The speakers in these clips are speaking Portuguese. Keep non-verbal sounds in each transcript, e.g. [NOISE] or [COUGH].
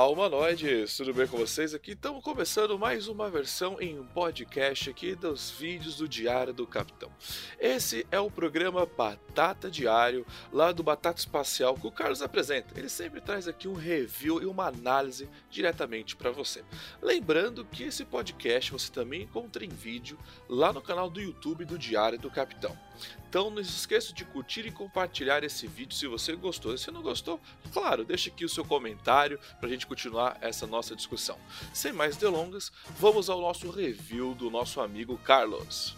Olá, humanoides! Tudo bem com vocês? Aqui estamos começando mais uma versão em podcast aqui dos vídeos do Diário do Capitão. Esse é o programa Batata Diário, lá do Batata Espacial, que o Carlos apresenta. Ele sempre traz aqui um review e uma análise diretamente para você. Lembrando que esse podcast você também encontra em vídeo lá no canal do YouTube do Diário do Capitão. Então não se esqueça de curtir e compartilhar esse vídeo se você gostou. Se não gostou, claro, deixe aqui o seu comentário para a gente continuar essa nossa discussão. Sem mais delongas, vamos ao nosso review do nosso amigo Carlos.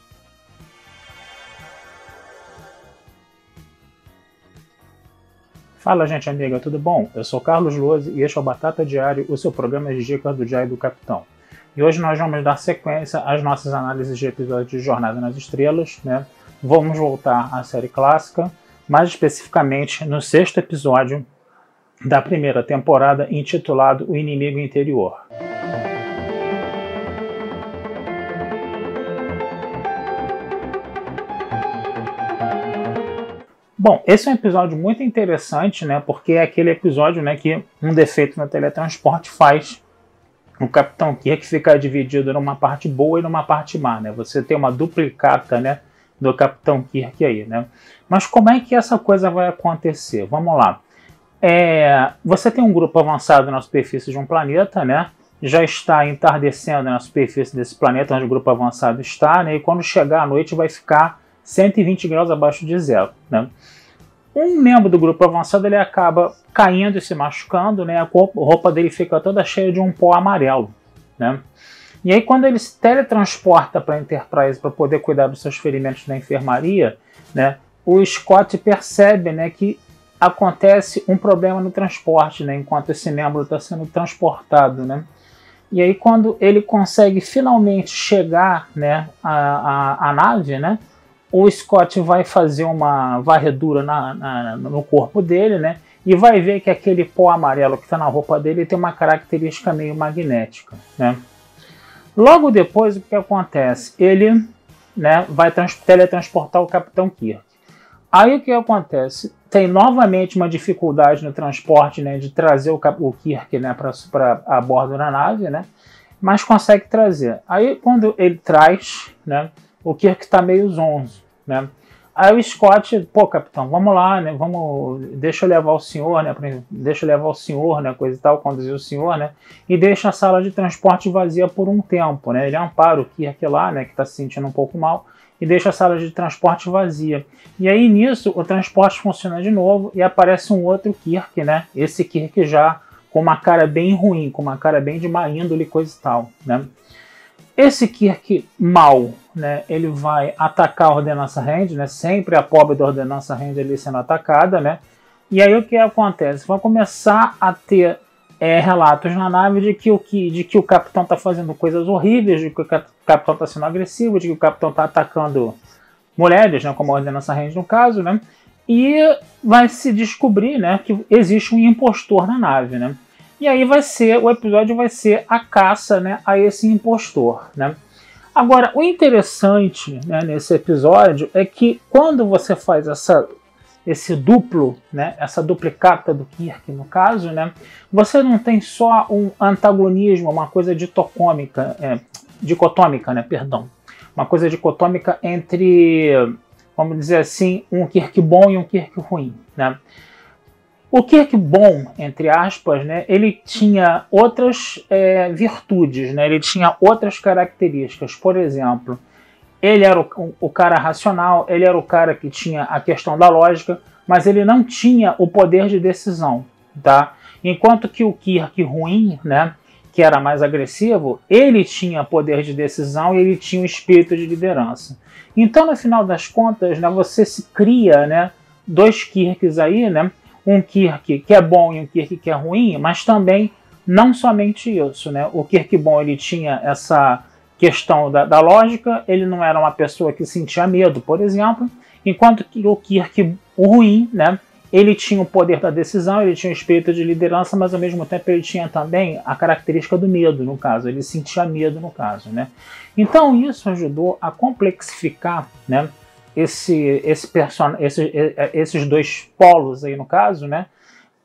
Fala, gente amiga, tudo bom? Eu sou Carlos Lose e este é o Batata Diário, o seu programa de dicas do Diário do Capitão. E hoje nós vamos dar sequência às nossas análises de episódios de Jornada nas Estrelas, né? Vamos voltar à série clássica, mais especificamente no sexto episódio da primeira temporada, intitulado O Inimigo Interior. Bom, esse é um episódio muito interessante, né? Porque é aquele episódio, né, que um defeito no teletransporte faz o Capitão Kirk ficar dividido numa parte boa e numa parte má, né? Você tem uma duplicata, né, do Capitão Kirk aí, né? Mas como é que essa coisa vai acontecer? Vamos lá. É, você tem um grupo avançado na superfície de um planeta, né? Já está entardecendo na superfície desse planeta onde o grupo avançado está, né? E quando chegar à noite vai ficar 120 graus abaixo de zero. Né? Um membro do grupo avançado ele acaba caindo e se machucando, né? a roupa dele fica toda cheia de um pó amarelo. Né? E aí, quando ele se teletransporta para a Enterprise para poder cuidar dos seus ferimentos na enfermaria, né, o Scott percebe né, que acontece um problema no transporte, né, enquanto esse membro está sendo transportado. Né? E aí, quando ele consegue finalmente chegar né, à, à, à nave, né, o Scott vai fazer uma varredura na, na, no corpo dele, né? E vai ver que aquele pó amarelo que está na roupa dele tem uma característica meio magnética, né? Logo depois, o que acontece? Ele né, vai teletransportar o Capitão Kirk. Aí o que acontece? Tem novamente uma dificuldade no transporte né, de trazer o, o Kirk né, para a bordo da nave, né? Mas consegue trazer. Aí quando ele traz, né? o Kirk está meio zonzo, né? Aí o Scott, pô, capitão, vamos lá, né? Vamos, deixa eu levar o senhor, né? Deixa eu levar o senhor, né? Coisa e tal, conduzir o senhor, né? E deixa a sala de transporte vazia por um tempo, né? Ele ampara o Kirk lá, né? Que está se sentindo um pouco mal e deixa a sala de transporte vazia. E aí nisso o transporte funciona de novo e aparece um outro Kirk, né? Esse Kirk já com uma cara bem ruim, com uma cara bem de má índole, coisa e tal, né? Esse Kirk mal, né, ele vai atacar a ordenança Rand, né, sempre a pobre da ordenança Rand ali sendo atacada, né, e aí o que acontece? Vai começar a ter é, relatos na nave de que o, que, de que o capitão está fazendo coisas horríveis, de que o capitão está sendo agressivo, de que o capitão está atacando mulheres, né, como a ordenança Rand no caso, né, e vai se descobrir né, que existe um impostor na nave, né. E aí vai ser, o episódio vai ser a caça né, a esse impostor. Né? Agora, o interessante né, nesse episódio é que quando você faz essa, esse duplo, né, essa duplicata do Kirk no caso, né, você não tem só um antagonismo, uma coisa ditocômica, é, dicotômica, né, perdão, uma coisa dicotômica entre, vamos dizer assim, um Kirk bom e um Kirk ruim. Né? O Kirk bom, entre aspas, né, ele tinha outras é, virtudes, né, ele tinha outras características. Por exemplo, ele era o, o, cara racional, ele era o cara que tinha a questão da lógica, mas ele não tinha o poder de decisão. Tá? Enquanto que o Kirk ruim, né, que era mais agressivo, ele tinha poder de decisão e ele tinha o espírito de liderança. Então, no final das contas, né, você se cria né, dois Kirks aí, né? Um Kirk que é bom e um Kirk que é ruim, mas também não somente isso, né? O Kirk bom ele tinha essa questão da, da lógica, ele não era uma pessoa que sentia medo, por exemplo, enquanto que o Kirk o ruim, né? ele tinha o poder da decisão, ele tinha o espírito de liderança, mas ao mesmo tempo ele tinha também a característica do medo, no caso, ele sentia medo, no caso, né? Então isso ajudou a complexificar, né? Esse, esse person... Esse, esses dois polos aí no caso, né?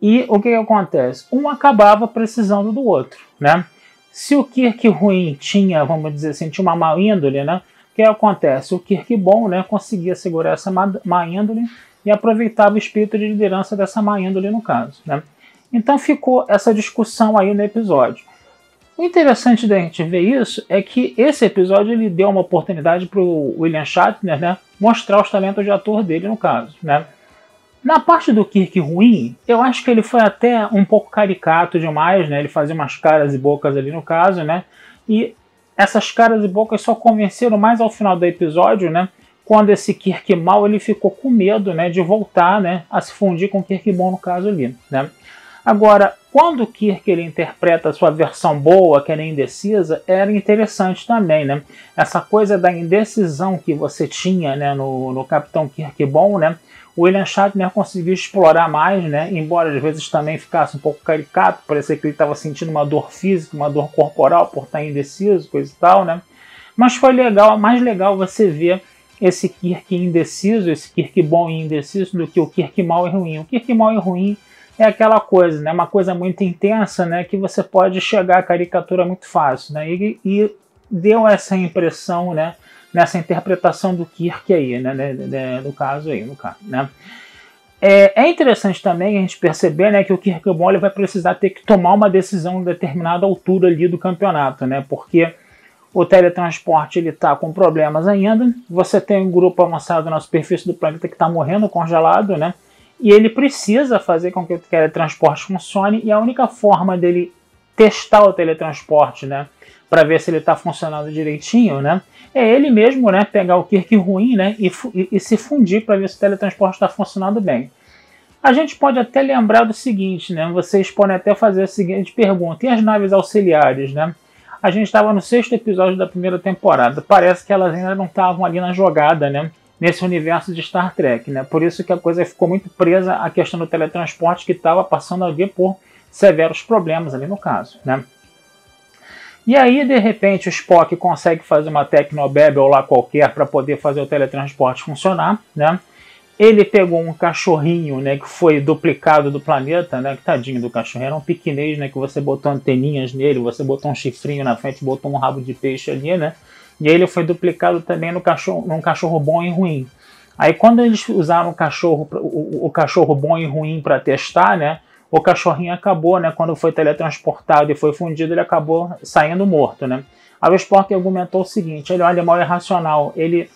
E o que, que acontece? Um acabava precisando do outro, né? Se o Kirk ruim tinha, vamos dizer assim, tinha uma má índole, né? O que acontece? O Kirk bom, né? Conseguia segurar essa má, índole e aproveitava o espírito de liderança dessa má índole no caso. Né? Então ficou essa discussão aí no episódio. O interessante da gente ver isso é que esse episódio ele deu uma oportunidade para o William Shatner né, mostrar os talentos de ator dele no caso. Né? Na parte do Kirk ruim, eu acho que ele foi até um pouco caricato demais, né? Ele fazia umas caras e bocas ali no caso, né? E essas caras e bocas só convenceram mais ao final do episódio, né? quando esse Kirk mal ele ficou com medo né, de voltar né, a se fundir com o Kirk bom no caso ali. Né? Agora, quando o Kirk ele interpreta a sua versão boa, que era indecisa, era interessante também. Né? Essa coisa da indecisão que você tinha né, no, no Capitão Kirk bom, né? o William Shatner conseguiu explorar mais, né? embora às vezes também ficasse um pouco caricato, parecia que ele estava sentindo uma dor física, uma dor corporal por estar indeciso, coisa e tal. Né? Mas foi legal, mais legal você ver esse Kirk indeciso, esse Kirk bom e indeciso, do que o Kirk mal e ruim. O Kirk mal e ruim é aquela coisa, né? Uma coisa muito intensa, né? Que você pode chegar à caricatura muito fácil, né? E, e deu essa impressão, né? Nessa interpretação do Kirk aí, né? No caso aí, no caso, né? É, é, interessante também a gente perceber né, que o Kirk ele vai precisar ter que tomar uma decisão em determinada altura ali do campeonato, né? Porque o teletransporte ele está com problemas ainda. Você tem um grupo avançado na superfície do planeta que está morrendo congelado, né? E ele precisa fazer com que o teletransporte funcione. E a única forma dele testar o teletransporte, né? Para ver se ele está funcionando direitinho, né? É ele mesmo, né? Pegar o Kirk ruim, né? E, e, e se fundir para ver se o teletransporte está funcionando bem. A gente pode até lembrar do seguinte, né? Vocês podem até fazer a seguinte pergunta: e as naves auxiliares, né? A gente estava no sexto episódio da primeira temporada. Parece que elas ainda não estavam ali na jogada, né? Nesse universo de Star Trek, né? Por isso que a coisa ficou muito presa à questão do teletransporte que estava passando a ver por severos problemas ali no caso, né? E aí, de repente, o Spock consegue fazer uma Tecnobabel lá qualquer para poder fazer o teletransporte funcionar, né? Ele pegou um cachorrinho, né, que foi duplicado do planeta, né, que tadinho do cachorro, era um piquinês, né, que você botou anteninhas nele, você botou um chifrinho na frente, botou um rabo de peixe ali, né, e ele foi duplicado também no cachorro, num cachorro bom e ruim. Aí quando eles usaram o cachorro, o, o cachorro bom e ruim para testar, né, o cachorrinho acabou, né, quando foi teletransportado e foi fundido, ele acabou saindo morto, né. Aí o Spock argumentou o seguinte, ele é mal irracional, ele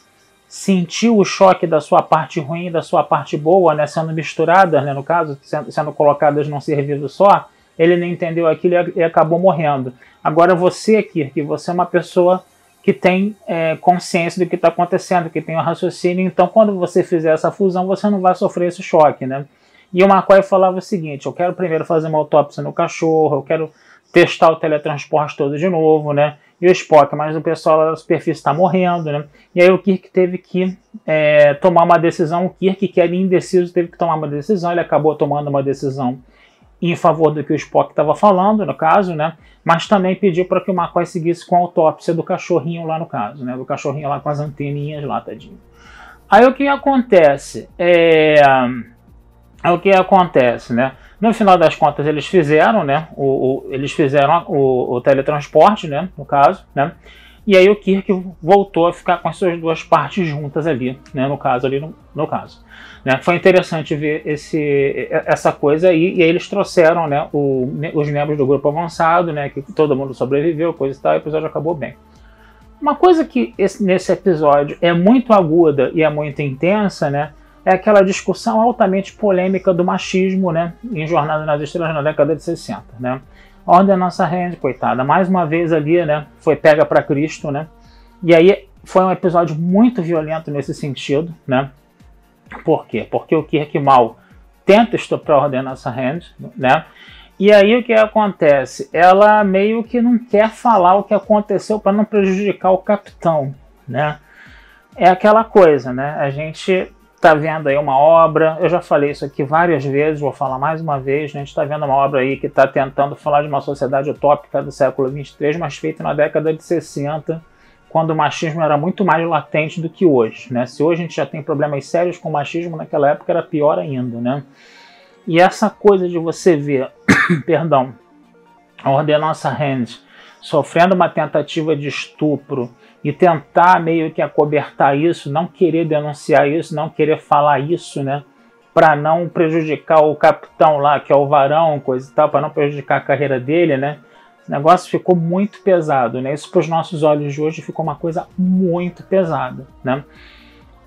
sentiu o choque da sua parte ruim e da sua parte boa, né, sendo misturadas, né, no caso, sendo, sendo colocadas num serviço só, ele não entendeu aquilo e acabou morrendo. Agora você que você é uma pessoa que tem é, consciência do que está acontecendo, que tem um raciocínio, então quando você fizer essa fusão, você não vai sofrer esse choque, né? E o McCoy falava o seguinte, eu quero primeiro fazer uma autópsia no cachorro, eu quero testar o teletransporte todo de novo, né? e o Spock, mas o pessoal lá da superfície está morrendo, né? E aí o Kirk teve que é, tomar uma decisão. O Kirk, que era indeciso, teve que tomar uma decisão. Ele acabou tomando uma decisão em favor do que o Spock estava falando, no caso, né? Mas também pediu para que o McCoy seguisse com a autópsia do cachorrinho lá no caso, né? Do cachorrinho lá com as anteninhas lá, tadinho. Aí o que acontece? É, é o que acontece, né? No final das contas, eles fizeram, né? O, o eles fizeram o, o, teletransporte, né? No caso, né? E aí o Kirk voltou a ficar com as suas duas partes juntas ali, né? No caso, ali no, no caso. Né? Foi interessante ver esse, essa coisa aí. E aí eles trouxeram, né? O, os membros do grupo avançado, né? Que todo mundo sobreviveu, coisa e tal. E o episódio acabou bem. Uma coisa que esse, nesse episódio é muito aguda e é muito intensa, né? é aquela discussão altamente polêmica do machismo, né, em Jornada nas Estrelas na década de 60, né. A Ordem Nossa Hand, coitada, mais uma vez ali, né, foi pega para Cristo, né. E aí foi um episódio muito violento nesse sentido, né. Por quê? Porque o Kirk Mal tenta estuprar a Nossa Hand, né. E aí o que acontece? Ela meio que não quer falar o que aconteceu para não prejudicar o capitão, né? É aquela coisa, né? A gente está vendo aí uma obra, eu já falei isso aqui várias vezes, vou falar mais uma vez, né? a gente está vendo uma obra aí que está tentando falar de uma sociedade utópica do século 23, mas feita na década de 60, quando o machismo era muito mais latente do que hoje. Né? Se hoje a gente já tem problemas sérios com o machismo, naquela época era pior ainda. Né? E essa coisa de você ver, [COUGHS] perdão, a ordenança Hand sofrendo uma tentativa de estupro e tentar meio que acobertar isso, não querer denunciar isso, não querer falar isso, né? Para não prejudicar o capitão lá, que é o varão, coisa e tal, para não prejudicar a carreira dele, né? Esse negócio ficou muito pesado, né? Isso para os nossos olhos de hoje ficou uma coisa muito pesada, né?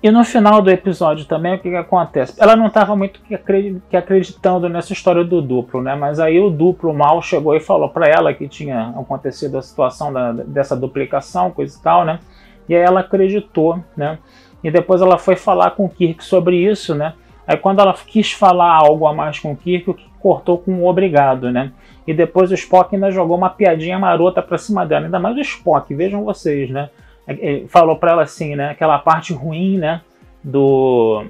E no final do episódio também, o que, que acontece? Ela não estava muito que acreditando nessa história do duplo, né? Mas aí o duplo mal chegou e falou para ela que tinha acontecido a situação da, dessa duplicação, coisa e tal, né? E aí ela acreditou, né? E depois ela foi falar com o Kirk sobre isso, né? Aí quando ela quis falar algo a mais com o Kirk, o Kirk cortou com um obrigado, né? E depois o Spock ainda jogou uma piadinha marota pra cima dela. Ainda mais o Spock, vejam vocês, né? Falou para ela assim, né? Aquela parte ruim, né? Do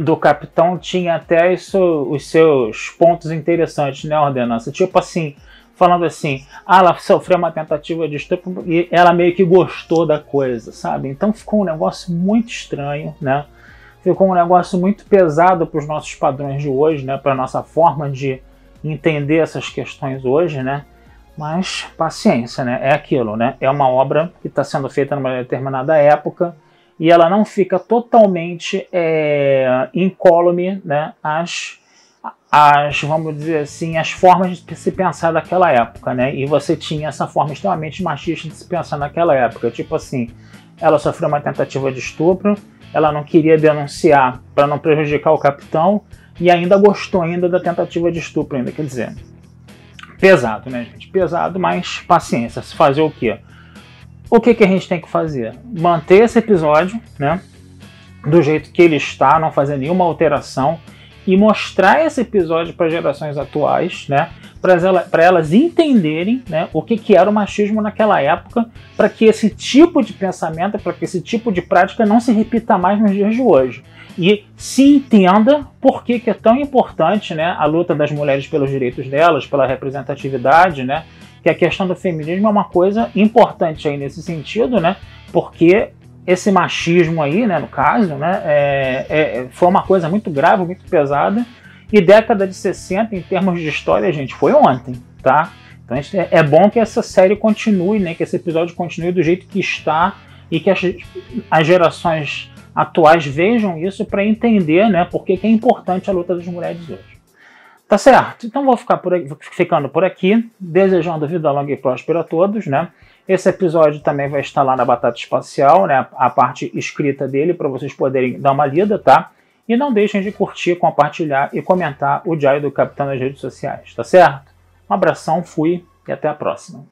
do capitão tinha até isso, os seus pontos interessantes, né? ordenança, tipo assim, falando assim, ah, ela sofreu uma tentativa de estupro e ela meio que gostou da coisa, sabe? Então ficou um negócio muito estranho, né? Ficou um negócio muito pesado para os nossos padrões de hoje, né? Para nossa forma de entender essas questões hoje, né? Mas paciência, né? É aquilo, né? É uma obra que está sendo feita numa determinada época e ela não fica totalmente é, incólume, né? As, as, vamos dizer assim, as formas de se pensar daquela época, né? E você tinha essa forma extremamente machista de se pensar naquela época, tipo assim, ela sofreu uma tentativa de estupro, ela não queria denunciar para não prejudicar o capitão e ainda gostou ainda da tentativa de estupro ainda, quer dizer, Pesado, né, gente? Pesado, mas paciência. Se fazer o quê? O que, que a gente tem que fazer? Manter esse episódio, né? Do jeito que ele está, não fazer nenhuma alteração e mostrar esse episódio para gerações atuais, né? Para elas, entenderem né, o que, que era o machismo naquela época, para que esse tipo de pensamento, para que esse tipo de prática não se repita mais nos dias de hoje e se entenda por que, que é tão importante né, a luta das mulheres pelos direitos delas, pela representatividade, né? Que a questão do feminismo é uma coisa importante aí nesse sentido, né? Porque esse machismo aí, né, no caso, né, é, é, foi uma coisa muito grave, muito pesada. E década de 60, em termos de história, gente, foi ontem, tá? Então é, é bom que essa série continue, né? Que esse episódio continue do jeito que está e que as, as gerações atuais vejam isso para entender né, por que é importante a luta das mulheres hoje. Tá certo? Então vou ficar por aqui, ficando por aqui, desejando vida longa e próspera a todos, né? Esse episódio também vai estar lá na Batata Espacial, né? A parte escrita dele para vocês poderem dar uma lida, tá? E não deixem de curtir, compartilhar e comentar o Diário do Capitão nas redes sociais, tá certo? Um abração, fui e até a próxima.